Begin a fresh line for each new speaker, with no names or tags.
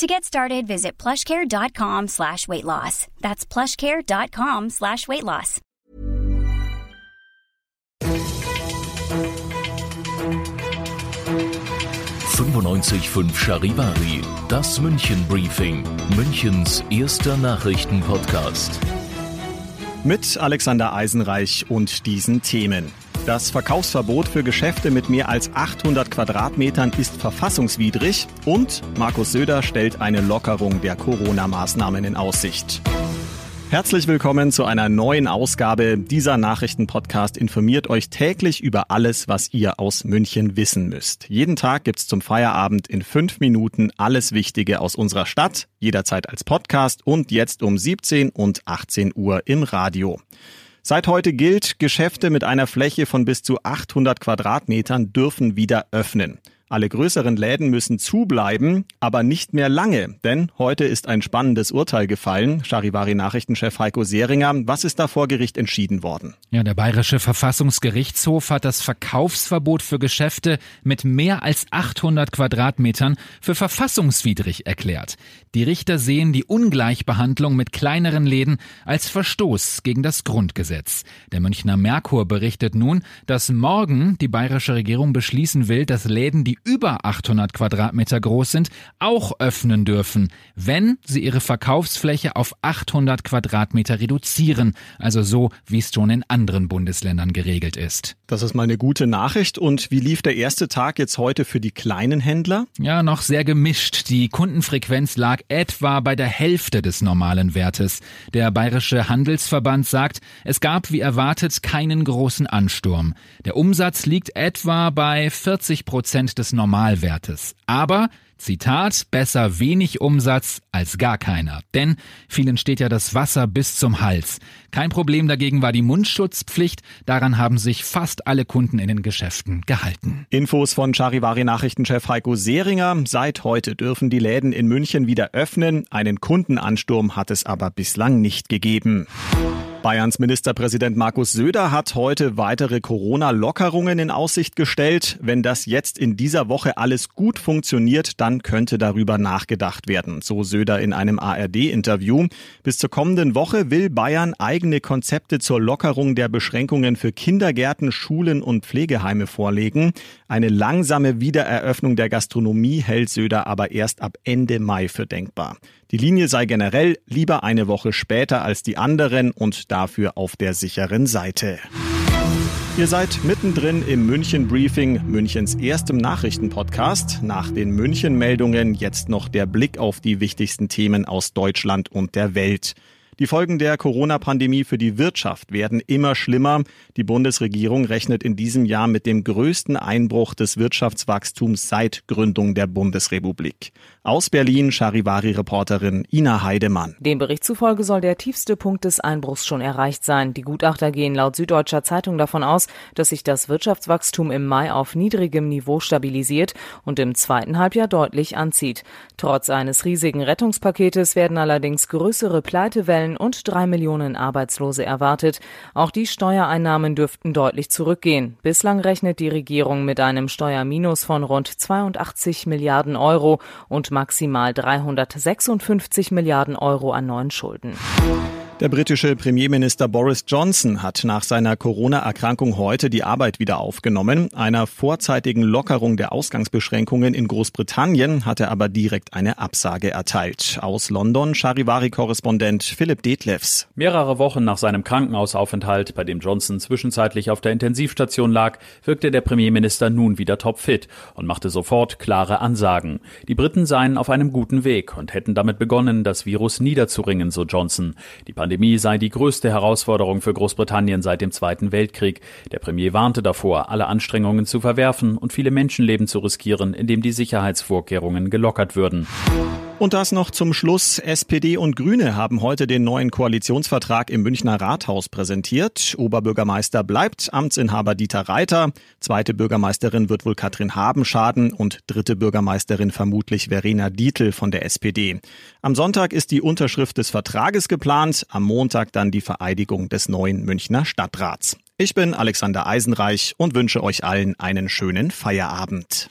To get started, visit plushcare.com slash weight loss. That's plushcare.com slash weight loss.
Charivari, das München Briefing, Münchens erster Nachrichtenpodcast.
Mit Alexander Eisenreich und diesen Themen. Das Verkaufsverbot für Geschäfte mit mehr als 800 Quadratmetern ist verfassungswidrig und Markus Söder stellt eine Lockerung der Corona-Maßnahmen in Aussicht. Herzlich willkommen zu einer neuen Ausgabe. Dieser Nachrichtenpodcast informiert euch täglich über alles, was ihr aus München wissen müsst. Jeden Tag gibt's zum Feierabend in fünf Minuten alles Wichtige aus unserer Stadt, jederzeit als Podcast und jetzt um 17 und 18 Uhr im Radio. Seit heute gilt, Geschäfte mit einer Fläche von bis zu 800 Quadratmetern dürfen wieder öffnen. Alle größeren Läden müssen zubleiben, aber nicht mehr lange, denn heute ist ein spannendes Urteil gefallen. Charivari-Nachrichtenchef Heiko Seringer, was ist da vor Gericht entschieden worden?
Ja, der Bayerische Verfassungsgerichtshof hat das Verkaufsverbot für Geschäfte mit mehr als 800 Quadratmetern für verfassungswidrig erklärt. Die Richter sehen die Ungleichbehandlung mit kleineren Läden als Verstoß gegen das Grundgesetz. Der Münchner Merkur berichtet nun, dass morgen die bayerische Regierung beschließen will, dass Läden, die über 800 Quadratmeter groß sind, auch öffnen dürfen, wenn sie ihre Verkaufsfläche auf 800 Quadratmeter reduzieren, also so, wie es schon in anderen Bundesländern geregelt ist.
Das ist mal eine gute Nachricht. Und wie lief der erste Tag jetzt heute für die kleinen Händler?
Ja, noch sehr gemischt. Die Kundenfrequenz lag etwa bei der Hälfte des normalen Wertes. Der Bayerische Handelsverband sagt, es gab wie erwartet keinen großen Ansturm. Der Umsatz liegt etwa bei 40 Prozent des Normalwertes. Aber Zitat, besser wenig Umsatz als gar keiner. Denn vielen steht ja das Wasser bis zum Hals. Kein Problem dagegen war die Mundschutzpflicht. Daran haben sich fast alle Kunden in den Geschäften gehalten.
Infos von Charivari Nachrichtenchef Heiko Seringer. Seit heute dürfen die Läden in München wieder öffnen. Einen Kundenansturm hat es aber bislang nicht gegeben. Bayerns Ministerpräsident Markus Söder hat heute weitere Corona-Lockerungen in Aussicht gestellt. Wenn das jetzt in dieser Woche alles gut funktioniert, dann könnte darüber nachgedacht werden, so Söder in einem ARD-Interview. Bis zur kommenden Woche will Bayern eigene Konzepte zur Lockerung der Beschränkungen für Kindergärten, Schulen und Pflegeheime vorlegen. Eine langsame Wiedereröffnung der Gastronomie hält Söder aber erst ab Ende Mai für denkbar. Die Linie sei generell lieber eine Woche später als die anderen und dafür auf der sicheren Seite. Ihr seid mittendrin im München Briefing, Münchens erstem Nachrichtenpodcast. Nach den München Meldungen jetzt noch der Blick auf die wichtigsten Themen aus Deutschland und der Welt. Die Folgen der Corona-Pandemie für die Wirtschaft werden immer schlimmer. Die Bundesregierung rechnet in diesem Jahr mit dem größten Einbruch des Wirtschaftswachstums seit Gründung der Bundesrepublik. Aus Berlin Charivari-Reporterin Ina Heidemann.
Dem Bericht zufolge soll der tiefste Punkt des Einbruchs schon erreicht sein. Die Gutachter gehen laut Süddeutscher Zeitung davon aus, dass sich das Wirtschaftswachstum im Mai auf niedrigem Niveau stabilisiert und im zweiten Halbjahr deutlich anzieht. Trotz eines riesigen Rettungspaketes werden allerdings größere Pleitewellen und drei Millionen Arbeitslose erwartet. Auch die Steuereinnahmen dürften deutlich zurückgehen. Bislang rechnet die Regierung mit einem Steuerminus von rund 82 Milliarden Euro und maximal 356 Milliarden Euro an neuen Schulden.
Der britische Premierminister Boris Johnson hat nach seiner Corona-Erkrankung heute die Arbeit wieder aufgenommen. Einer vorzeitigen Lockerung der Ausgangsbeschränkungen in Großbritannien hat er aber direkt eine Absage erteilt. Aus London Charivari-Korrespondent Philipp Detlefs.
Mehrere Wochen nach seinem Krankenhausaufenthalt, bei dem Johnson zwischenzeitlich auf der Intensivstation lag, wirkte der Premierminister nun wieder topfit und machte sofort klare Ansagen. Die Briten seien auf einem guten Weg und hätten damit begonnen, das Virus niederzuringen, so Johnson. Die Pandemie sei die größte Herausforderung für Großbritannien seit dem Zweiten Weltkrieg. Der Premier warnte davor, alle Anstrengungen zu verwerfen und viele Menschenleben zu riskieren, indem die Sicherheitsvorkehrungen gelockert würden.
Und das noch zum Schluss. SPD und Grüne haben heute den neuen Koalitionsvertrag im Münchner Rathaus präsentiert. Oberbürgermeister bleibt Amtsinhaber Dieter Reiter. Zweite Bürgermeisterin wird wohl Katrin Habenschaden und dritte Bürgermeisterin vermutlich Verena Dietl von der SPD. Am Sonntag ist die Unterschrift des Vertrages geplant, am Montag dann die Vereidigung des neuen Münchner Stadtrats. Ich bin Alexander Eisenreich und wünsche euch allen einen schönen Feierabend.